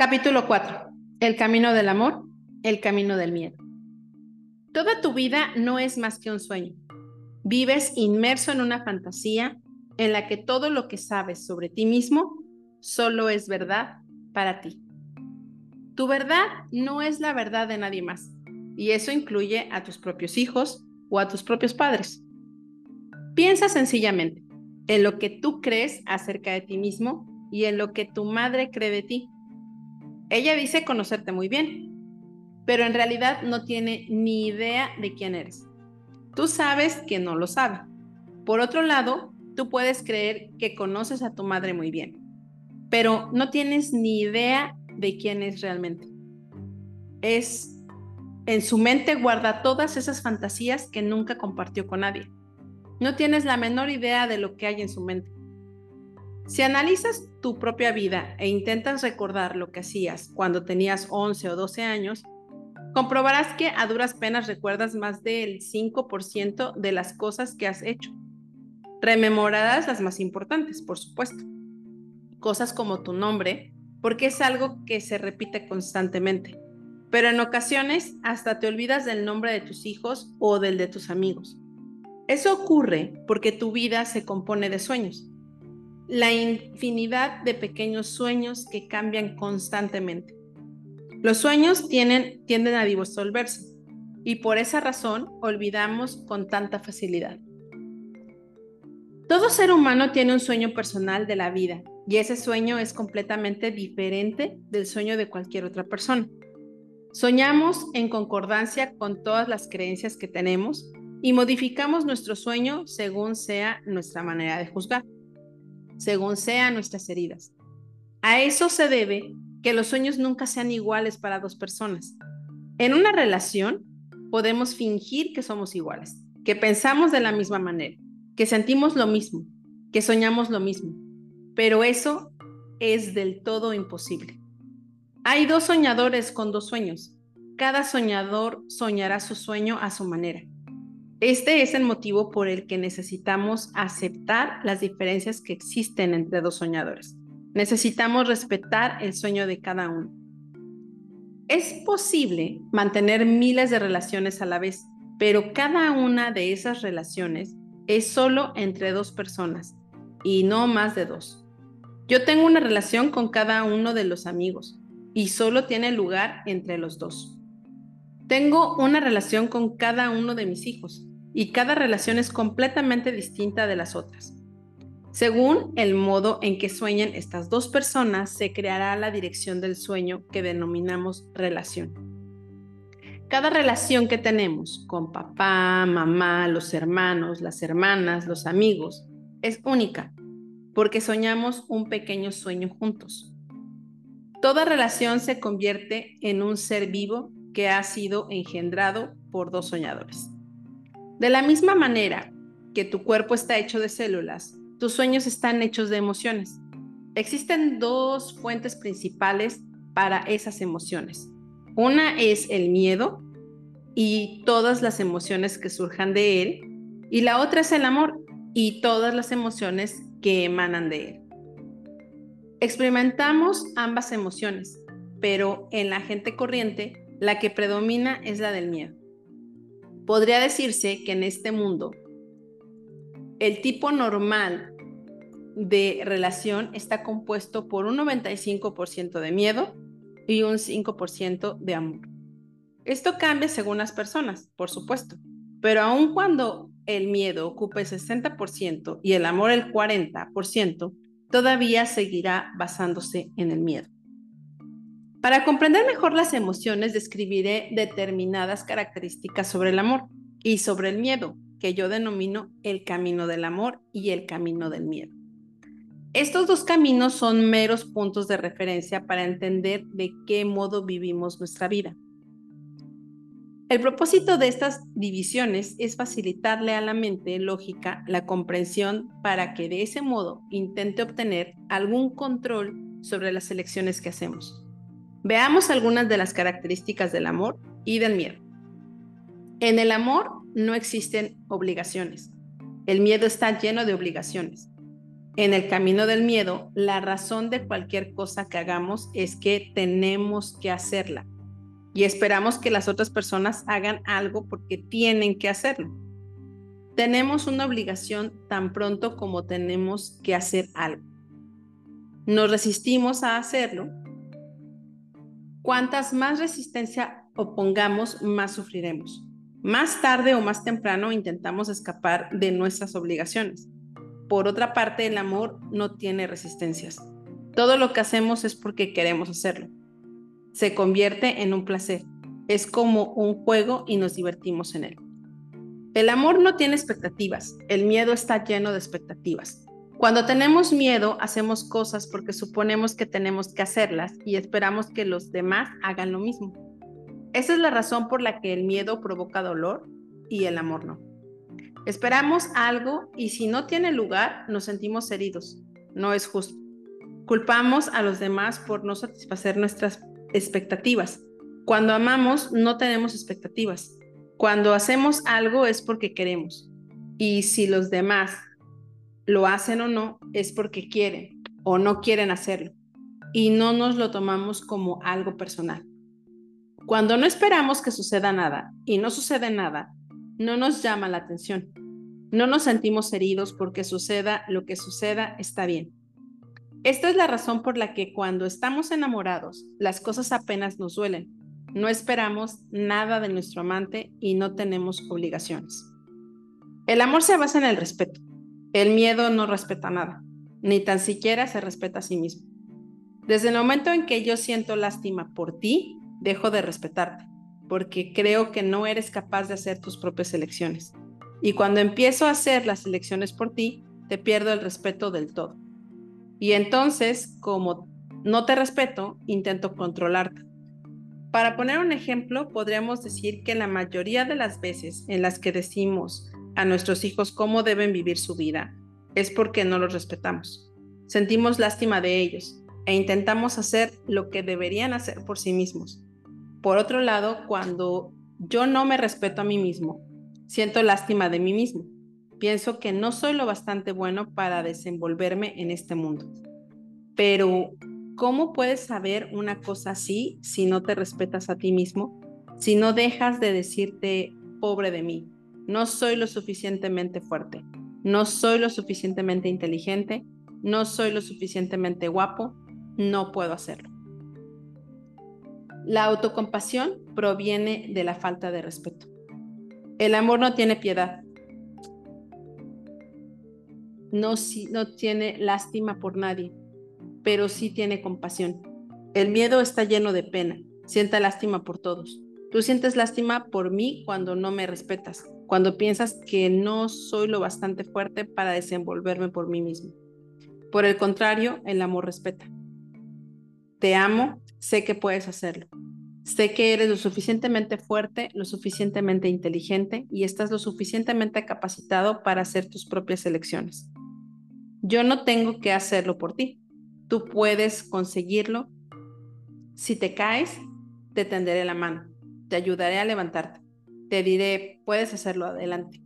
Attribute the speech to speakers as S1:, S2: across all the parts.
S1: Capítulo 4. El camino del amor, el camino del miedo. Toda tu vida no es más que un sueño. Vives inmerso en una fantasía en la que todo lo que sabes sobre ti mismo solo es verdad para ti. Tu verdad no es la verdad de nadie más, y eso incluye a tus propios hijos o a tus propios padres. Piensa sencillamente en lo que tú crees acerca de ti mismo y en lo que tu madre cree de ti ella dice conocerte muy bien, pero en realidad no tiene ni idea de quién eres. Tú sabes que no lo sabe. Por otro lado, tú puedes creer que conoces a tu madre muy bien, pero no tienes ni idea de quién es realmente. Es en su mente guarda todas esas fantasías que nunca compartió con nadie. No tienes la menor idea de lo que hay en su mente. Si analizas tu propia vida e intentas recordar lo que hacías cuando tenías 11 o 12 años, comprobarás que a duras penas recuerdas más del 5% de las cosas que has hecho. Rememorarás las más importantes, por supuesto. Cosas como tu nombre, porque es algo que se repite constantemente. Pero en ocasiones hasta te olvidas del nombre de tus hijos o del de tus amigos. Eso ocurre porque tu vida se compone de sueños la infinidad de pequeños sueños que cambian constantemente. Los sueños tienden a disolverse y por esa razón olvidamos con tanta facilidad. Todo ser humano tiene un sueño personal de la vida y ese sueño es completamente diferente del sueño de cualquier otra persona. Soñamos en concordancia con todas las creencias que tenemos y modificamos nuestro sueño según sea nuestra manera de juzgar según sean nuestras heridas. A eso se debe que los sueños nunca sean iguales para dos personas. En una relación podemos fingir que somos iguales, que pensamos de la misma manera, que sentimos lo mismo, que soñamos lo mismo, pero eso es del todo imposible. Hay dos soñadores con dos sueños. Cada soñador soñará su sueño a su manera. Este es el motivo por el que necesitamos aceptar las diferencias que existen entre dos soñadores. Necesitamos respetar el sueño de cada uno. Es posible mantener miles de relaciones a la vez, pero cada una de esas relaciones es solo entre dos personas y no más de dos. Yo tengo una relación con cada uno de los amigos y solo tiene lugar entre los dos. Tengo una relación con cada uno de mis hijos y cada relación es completamente distinta de las otras. Según el modo en que sueñen estas dos personas, se creará la dirección del sueño que denominamos relación. Cada relación que tenemos con papá, mamá, los hermanos, las hermanas, los amigos, es única, porque soñamos un pequeño sueño juntos. Toda relación se convierte en un ser vivo que ha sido engendrado por dos soñadores. De la misma manera que tu cuerpo está hecho de células, tus sueños están hechos de emociones. Existen dos fuentes principales para esas emociones. Una es el miedo y todas las emociones que surjan de él, y la otra es el amor y todas las emociones que emanan de él. Experimentamos ambas emociones, pero en la gente corriente la que predomina es la del miedo. Podría decirse que en este mundo el tipo normal de relación está compuesto por un 95% de miedo y un 5% de amor. Esto cambia según las personas, por supuesto, pero aun cuando el miedo ocupe el 60% y el amor el 40%, todavía seguirá basándose en el miedo. Para comprender mejor las emociones, describiré determinadas características sobre el amor y sobre el miedo, que yo denomino el camino del amor y el camino del miedo. Estos dos caminos son meros puntos de referencia para entender de qué modo vivimos nuestra vida. El propósito de estas divisiones es facilitarle a la mente lógica la comprensión para que de ese modo intente obtener algún control sobre las elecciones que hacemos. Veamos algunas de las características del amor y del miedo. En el amor no existen obligaciones. El miedo está lleno de obligaciones. En el camino del miedo, la razón de cualquier cosa que hagamos es que tenemos que hacerla y esperamos que las otras personas hagan algo porque tienen que hacerlo. Tenemos una obligación tan pronto como tenemos que hacer algo. Nos resistimos a hacerlo. Cuantas más resistencia opongamos, más sufriremos. Más tarde o más temprano intentamos escapar de nuestras obligaciones. Por otra parte, el amor no tiene resistencias. Todo lo que hacemos es porque queremos hacerlo se convierte en un placer. Es como un juego y nos divertimos en él. El amor no tiene expectativas, el miedo está lleno de expectativas. Cuando tenemos miedo, hacemos cosas porque suponemos que tenemos que hacerlas y esperamos que los demás hagan lo mismo. Esa es la razón por la que el miedo provoca dolor y el amor no. Esperamos algo y si no tiene lugar, nos sentimos heridos. No es justo. Culpamos a los demás por no satisfacer nuestras expectativas. Cuando amamos no tenemos expectativas. Cuando hacemos algo es porque queremos. Y si los demás lo hacen o no, es porque quieren o no quieren hacerlo. Y no nos lo tomamos como algo personal. Cuando no esperamos que suceda nada y no sucede nada, no nos llama la atención. No nos sentimos heridos porque suceda lo que suceda está bien. Esta es la razón por la que cuando estamos enamorados, las cosas apenas nos duelen. No esperamos nada de nuestro amante y no tenemos obligaciones. El amor se basa en el respeto. El miedo no respeta nada, ni tan siquiera se respeta a sí mismo. Desde el momento en que yo siento lástima por ti, dejo de respetarte, porque creo que no eres capaz de hacer tus propias elecciones. Y cuando empiezo a hacer las elecciones por ti, te pierdo el respeto del todo. Y entonces, como no te respeto, intento controlarte. Para poner un ejemplo, podríamos decir que la mayoría de las veces en las que decimos a nuestros hijos cómo deben vivir su vida es porque no los respetamos. Sentimos lástima de ellos e intentamos hacer lo que deberían hacer por sí mismos. Por otro lado, cuando yo no me respeto a mí mismo, siento lástima de mí mismo pienso que no soy lo bastante bueno para desenvolverme en este mundo. Pero, ¿cómo puedes saber una cosa así si no te respetas a ti mismo? Si no dejas de decirte, pobre de mí, no soy lo suficientemente fuerte, no soy lo suficientemente inteligente, no soy lo suficientemente guapo, no puedo hacerlo. La autocompasión proviene de la falta de respeto. El amor no tiene piedad, no, no tiene lástima por nadie, pero sí tiene compasión. El miedo está lleno de pena, sienta lástima por todos. Tú sientes lástima por mí cuando no me respetas, cuando piensas que no soy lo bastante fuerte para desenvolverme por mí mismo. Por el contrario, el amor respeta. Te amo, sé que puedes hacerlo. Sé que eres lo suficientemente fuerte, lo suficientemente inteligente y estás lo suficientemente capacitado para hacer tus propias elecciones. Yo no tengo que hacerlo por ti. Tú puedes conseguirlo. Si te caes, te tenderé la mano. Te ayudaré a levantarte. Te diré, puedes hacerlo adelante.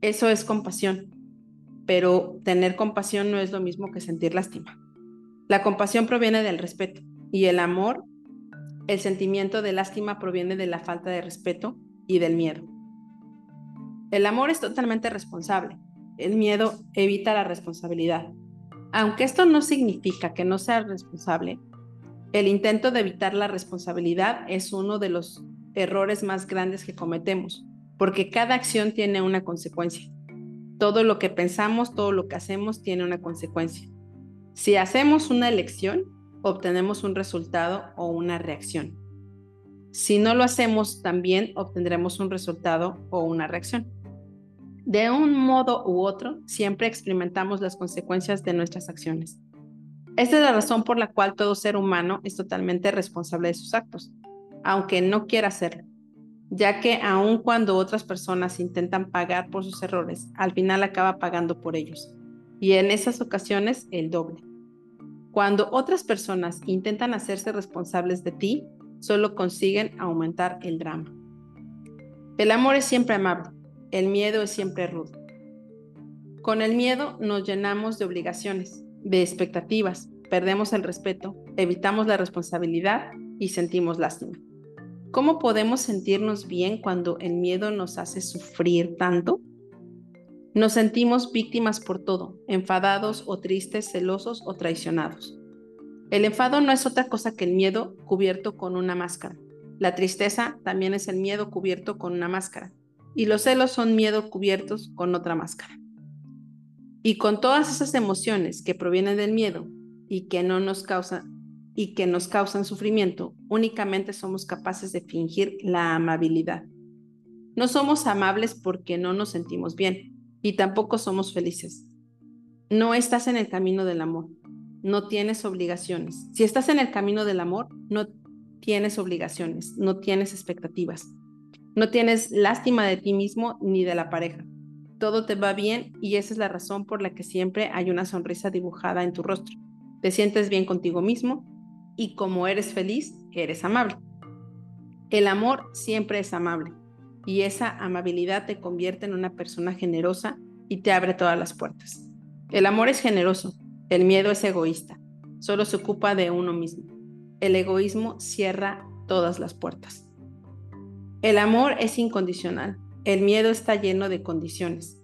S1: Eso es compasión. Pero tener compasión no es lo mismo que sentir lástima. La compasión proviene del respeto y el amor, el sentimiento de lástima proviene de la falta de respeto y del miedo. El amor es totalmente responsable el miedo evita la responsabilidad. Aunque esto no significa que no sea responsable, el intento de evitar la responsabilidad es uno de los errores más grandes que cometemos, porque cada acción tiene una consecuencia. Todo lo que pensamos, todo lo que hacemos tiene una consecuencia. Si hacemos una elección, obtenemos un resultado o una reacción. Si no lo hacemos, también obtendremos un resultado o una reacción. De un modo u otro, siempre experimentamos las consecuencias de nuestras acciones. Esta es la razón por la cual todo ser humano es totalmente responsable de sus actos, aunque no quiera hacerlo, ya que aun cuando otras personas intentan pagar por sus errores, al final acaba pagando por ellos, y en esas ocasiones el doble. Cuando otras personas intentan hacerse responsables de ti, solo consiguen aumentar el drama. El amor es siempre amable, el miedo es siempre rudo. Con el miedo nos llenamos de obligaciones, de expectativas, perdemos el respeto, evitamos la responsabilidad y sentimos lástima. ¿Cómo podemos sentirnos bien cuando el miedo nos hace sufrir tanto? Nos sentimos víctimas por todo, enfadados o tristes, celosos o traicionados. El enfado no es otra cosa que el miedo cubierto con una máscara. La tristeza también es el miedo cubierto con una máscara. Y los celos son miedo cubiertos con otra máscara. Y con todas esas emociones que provienen del miedo y que no nos causan y que nos causan sufrimiento, únicamente somos capaces de fingir la amabilidad. No somos amables porque no nos sentimos bien y tampoco somos felices. No estás en el camino del amor, no tienes obligaciones. Si estás en el camino del amor, no tienes obligaciones, no tienes expectativas, no tienes lástima de ti mismo ni de la pareja todo te va bien y esa es la razón por la que siempre hay una sonrisa dibujada en tu rostro. Te sientes bien contigo mismo y como eres feliz, eres amable. El amor siempre es amable y esa amabilidad te convierte en una persona generosa y te abre todas las puertas. El amor es generoso, el miedo es egoísta, solo se ocupa de uno mismo. El egoísmo cierra todas las puertas. El amor es incondicional, el miedo está lleno de condiciones.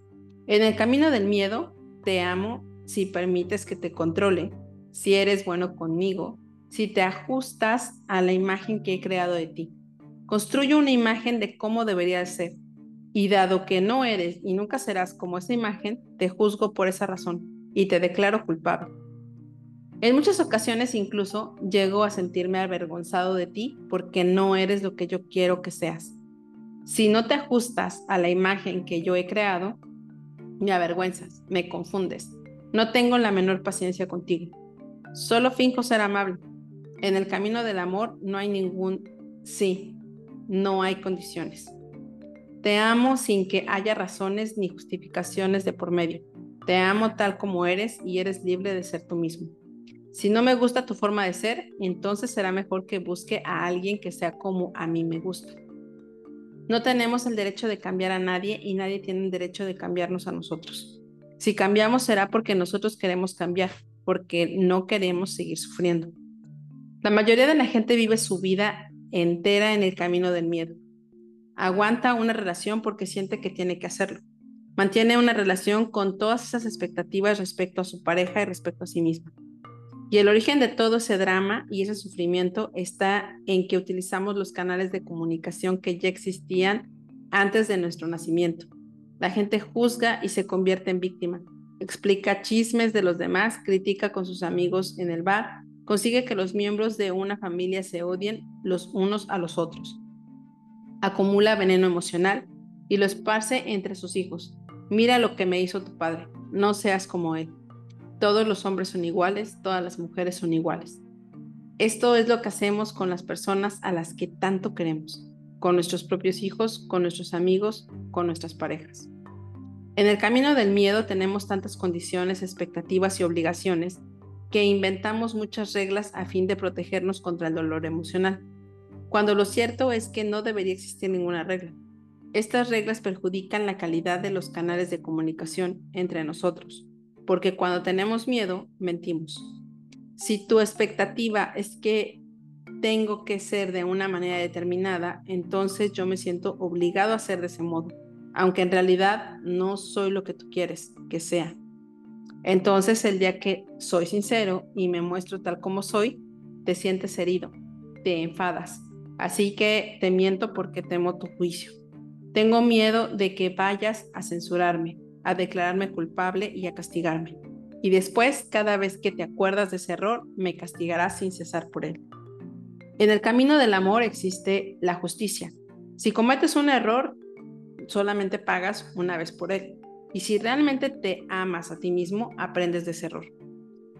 S1: En el camino del miedo, te amo si permites que te controle, si eres bueno conmigo, si te ajustas a la imagen que he creado de ti. Construyo una imagen de cómo debería ser. Y dado que no eres y nunca serás como esa imagen, te juzgo por esa razón y te declaro culpable. En muchas ocasiones incluso llego a sentirme avergonzado de ti porque no eres lo que yo quiero que seas. Si no te ajustas a la imagen que yo he creado, me avergüenzas, me confundes. No tengo la menor paciencia contigo. Solo finjo ser amable. En el camino del amor no hay ningún sí, no hay condiciones. Te amo sin que haya razones ni justificaciones de por medio. Te amo tal como eres y eres libre de ser tú mismo. Si no me gusta tu forma de ser, entonces será mejor que busque a alguien que sea como a mí me gusta. No tenemos el derecho de cambiar a nadie y nadie tiene el derecho de cambiarnos a nosotros. Si cambiamos será porque nosotros queremos cambiar, porque no queremos seguir sufriendo. La mayoría de la gente vive su vida entera en el camino del miedo. Aguanta una relación porque siente que tiene que hacerlo. Mantiene una relación con todas esas expectativas respecto a su pareja y respecto a sí misma. Y el origen de todo ese drama y ese sufrimiento está en que utilizamos los canales de comunicación que ya existían antes de nuestro nacimiento. La gente juzga y se convierte en víctima. Explica chismes de los demás, critica con sus amigos en el bar, consigue que los miembros de una familia se odien los unos a los otros. Acumula veneno emocional y lo esparce entre sus hijos. Mira lo que me hizo tu padre, no seas como él todos los hombres son iguales, todas las mujeres son iguales. Esto es lo que hacemos con las personas a las que tanto queremos, con nuestros propios hijos, con nuestros amigos, con nuestras parejas. En el camino del miedo tenemos tantas condiciones, expectativas y obligaciones que inventamos muchas reglas a fin de protegernos contra el dolor emocional, cuando lo cierto es que no debería existir ninguna regla. Estas reglas perjudican la calidad de los canales de comunicación entre nosotros porque cuando tenemos miedo, mentimos. Si tu expectativa es que tengo que ser de una manera determinada, entonces yo me siento obligado a ser de ese modo, aunque en realidad no soy lo que tú quieres que sea. Entonces el día que soy sincero y me muestro tal como soy, te sientes herido, te enfadas. Así que te miento porque temo tu juicio. Tengo miedo de que vayas a censurarme, a declararme culpable y a castigarme. Y después, cada vez que te acuerdas de ese error, me castigarás sin cesar por él. En el camino del amor existe la justicia. Si cometes un error, solamente pagas una vez por él. Y si realmente te amas a ti mismo, aprendes de ese error.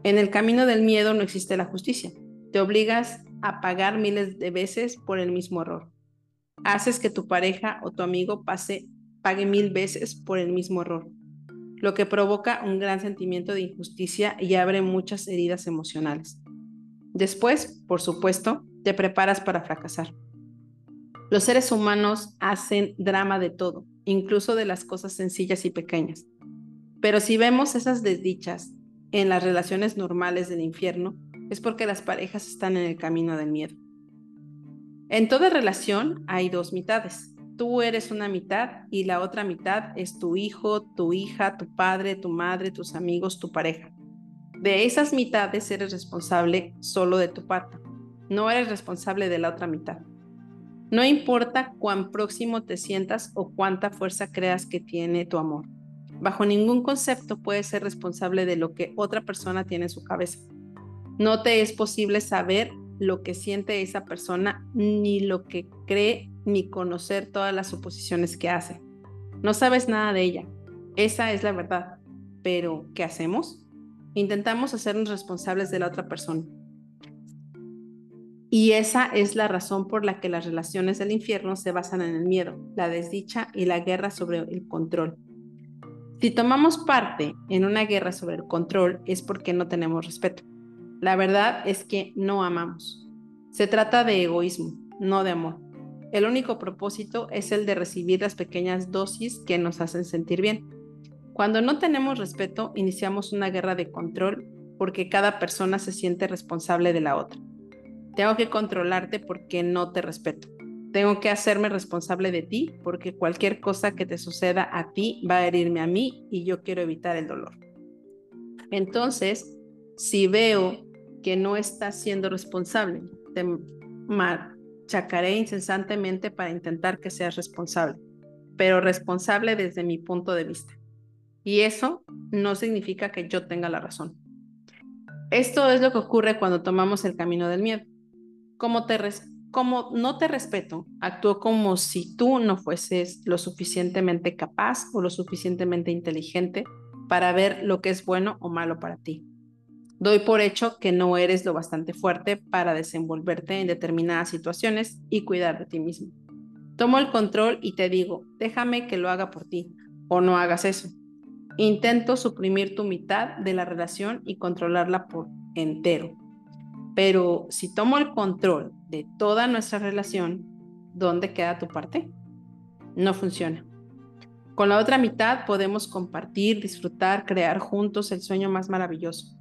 S1: En el camino del miedo no existe la justicia. Te obligas a pagar miles de veces por el mismo error. Haces que tu pareja o tu amigo pague mil veces por el mismo error, lo que provoca un gran sentimiento de injusticia y abre muchas heridas emocionales. Después, por supuesto, te preparas para fracasar. Los seres humanos hacen drama de todo, incluso de las cosas sencillas y pequeñas. Pero si vemos esas desdichas en las relaciones normales del infierno, es porque las parejas están en el camino del miedo. En toda relación hay dos mitades. Tú eres una mitad y la otra mitad es tu hijo, tu hija, tu padre, tu madre, tus amigos, tu pareja. De esas mitades eres responsable solo de tu parte. No eres responsable de la otra mitad. No importa cuán próximo te sientas o cuánta fuerza creas que tiene tu amor. Bajo ningún concepto puedes ser responsable de lo que otra persona tiene en su cabeza. No te es posible saber lo que siente esa persona, ni lo que cree, ni conocer todas las suposiciones que hace. No sabes nada de ella. Esa es la verdad. Pero, ¿qué hacemos? Intentamos hacernos responsables de la otra persona. Y esa es la razón por la que las relaciones del infierno se basan en el miedo, la desdicha y la guerra sobre el control. Si tomamos parte en una guerra sobre el control es porque no tenemos respeto. La verdad es que no amamos. Se trata de egoísmo, no de amor. El único propósito es el de recibir las pequeñas dosis que nos hacen sentir bien. Cuando no tenemos respeto, iniciamos una guerra de control porque cada persona se siente responsable de la otra. Tengo que controlarte porque no te respeto. Tengo que hacerme responsable de ti porque cualquier cosa que te suceda a ti va a herirme a mí y yo quiero evitar el dolor. Entonces, si veo que no estás siendo responsable, te machacaré incesantemente para intentar que seas responsable, pero responsable desde mi punto de vista. Y eso no significa que yo tenga la razón. Esto es lo que ocurre cuando tomamos el camino del miedo. Como te, como no te respeto, actúo como si tú no fueses lo suficientemente capaz o lo suficientemente inteligente para ver lo que es bueno o malo para ti. Doy por hecho que no eres lo bastante fuerte para desenvolverte en determinadas situaciones y cuidar de ti mismo. Tomo el control y te digo, déjame que lo haga por ti o no hagas eso. Intento suprimir tu mitad de la relación y controlarla por entero. Pero si tomo el control de toda nuestra relación, ¿dónde queda tu parte? No funciona. Con la otra mitad podemos compartir, disfrutar, crear juntos el sueño más maravilloso.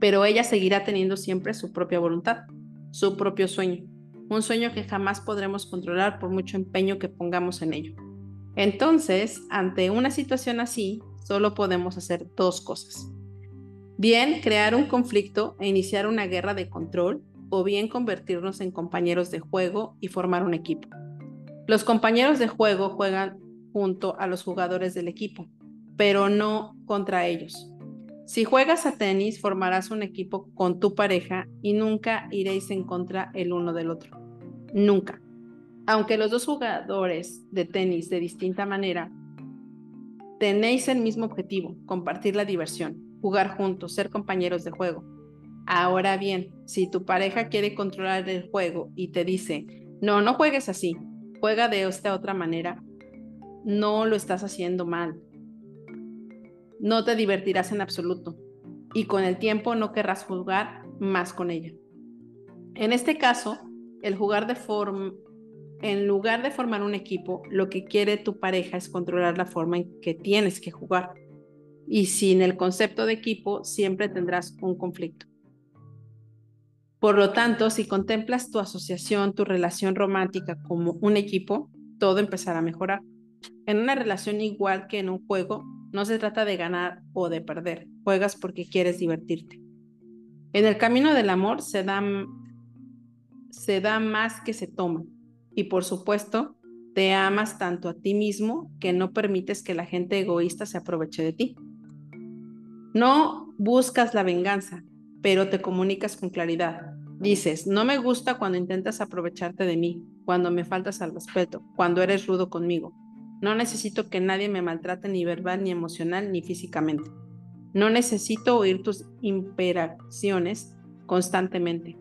S1: Pero ella seguirá teniendo siempre su propia voluntad, su propio sueño, un sueño que jamás podremos controlar por mucho empeño que pongamos en ello. Entonces, ante una situación así, solo podemos hacer dos cosas. Bien, crear un conflicto e iniciar una guerra de control o bien convertirnos en compañeros de juego y formar un equipo. Los compañeros de juego juegan junto a los jugadores del equipo, pero no contra ellos. Si juegas a tenis, formarás un equipo con tu pareja y nunca iréis en contra el uno del otro. Nunca. Aunque los dos jugadores de tenis de distinta manera, tenéis el mismo objetivo, compartir la diversión jugar juntos, ser compañeros de juego. Ahora bien, si tu pareja quiere controlar el juego y te dice, no, no juegues así, juega de esta otra manera, no lo estás haciendo mal. No te divertirás en absoluto y con el tiempo no querrás jugar más con ella. En este caso, el jugar de forma, en lugar de formar un equipo, lo que quiere tu pareja es controlar la forma en que tienes que jugar y sin el concepto de equipo siempre tendrás un conflicto. Por lo tanto, si contemplas tu asociación, tu relación romántica como un equipo, todo empezará a mejorar. En una relación igual que en un juego, no se trata de ganar o de perder, juegas porque quieres divertirte. En el camino del amor se da, se da más que se toma y por supuesto te amas tanto a ti mismo que no permites que la gente egoísta se aproveche de ti. No buscas la venganza, pero te comunicas con claridad. Dices, no me gusta cuando intentas aprovecharte de mí, cuando me faltas al respeto, cuando eres rudo conmigo. No necesito que nadie me maltrate ni verbal, ni emocional, ni físicamente. No necesito oír tus imperaciones constantemente.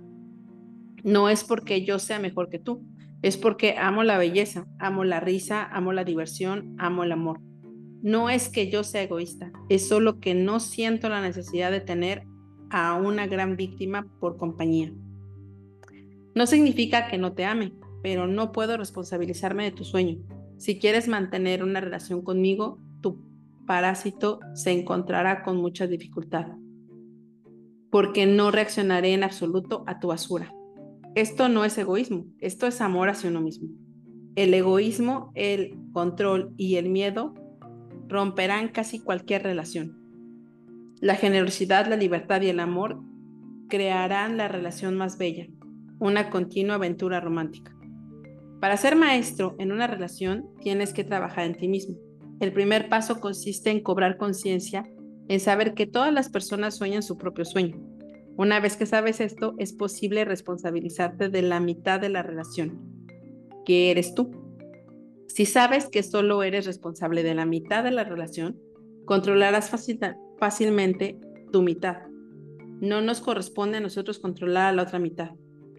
S1: No es porque yo sea mejor que tú, es porque amo la belleza, amo la risa, amo la diversión, amo el amor. No es que yo sea egoísta, es solo que no siento la necesidad de tener a una gran víctima por compañía. No significa que no te ame, pero no puedo responsabilizarme de tu sueño. Si quieres mantener una relación conmigo, tu parásito se encontrará con mucha dificultad, porque no reaccionaré en absoluto a tu basura. Esto no es egoísmo, esto es amor hacia uno mismo. El egoísmo, el control y el miedo romperán casi cualquier relación. La generosidad, la libertad y el amor crearán la relación más bella, una continua aventura romántica. Para ser maestro en una relación tienes que trabajar en ti mismo. El primer paso consiste en cobrar conciencia, en saber que todas las personas sueñan su propio sueño. Una vez que sabes esto, es posible responsabilizarte de la mitad de la relación, que eres tú. Si sabes que solo eres responsable de la mitad de la relación, controlarás fácilmente tu mitad. No nos corresponde a nosotros controlar a la otra mitad.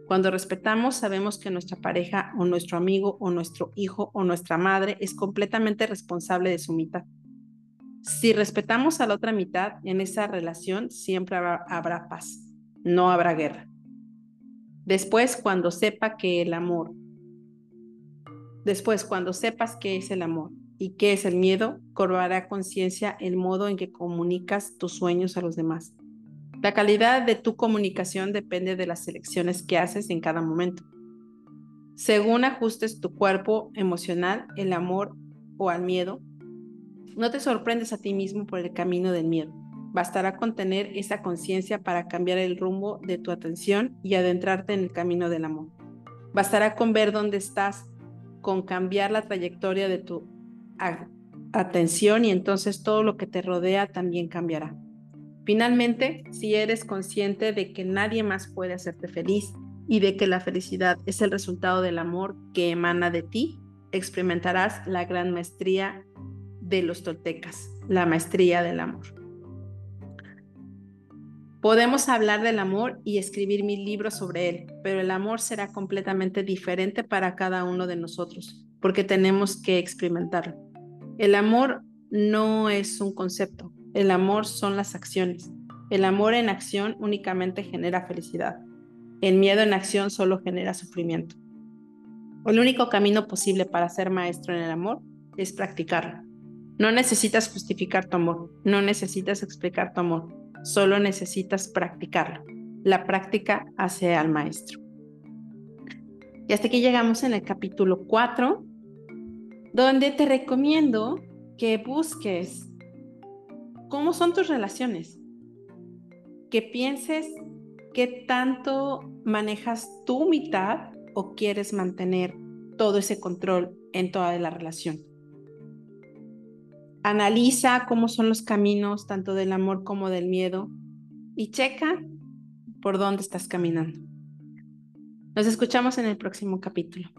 S1: Cuando respetamos, sabemos que nuestra pareja o nuestro amigo o nuestro hijo o nuestra madre es completamente responsable de su mitad. Si respetamos a la otra mitad, en esa relación siempre habrá, habrá paz, no habrá guerra. Después, cuando sepa que el amor Después, cuando sepas qué es el amor y qué es el miedo, cobrará conciencia el modo en que comunicas tus sueños a los demás. La calidad de tu comunicación depende de las elecciones que haces en cada momento. Según ajustes tu cuerpo emocional, el amor o al miedo, no te sorprendes a ti mismo por el camino del miedo. Bastará con tener esa conciencia para cambiar el rumbo de tu atención y adentrarte en el camino del amor. Bastará con ver dónde estás con cambiar la trayectoria de tu atención y entonces todo lo que te rodea también cambiará. Finalmente, si eres consciente de que nadie más puede hacerte feliz y de que la felicidad es el resultado del amor que emana de ti, experimentarás la gran maestría de los toltecas, la maestría del amor. Podemos hablar del amor y escribir mil libros sobre él, pero el amor será completamente diferente para cada uno de nosotros, porque tenemos que experimentarlo. El amor no es un concepto, el amor son las acciones. El amor en acción únicamente genera felicidad. El miedo en acción solo genera sufrimiento. El único camino posible para ser maestro en el amor es practicarlo. No necesitas justificar tu amor, no necesitas explicar tu amor, solo necesitas practicarlo. La práctica hace al maestro. Y hasta aquí llegamos en el capítulo 4, donde te recomiendo que busques cómo son tus relaciones, que pienses qué tanto manejas tu mitad o quieres mantener todo ese control en toda la relación. Analiza cómo son los caminos tanto del amor como del miedo y checa por dónde estás caminando. Nos escuchamos en el próximo capítulo.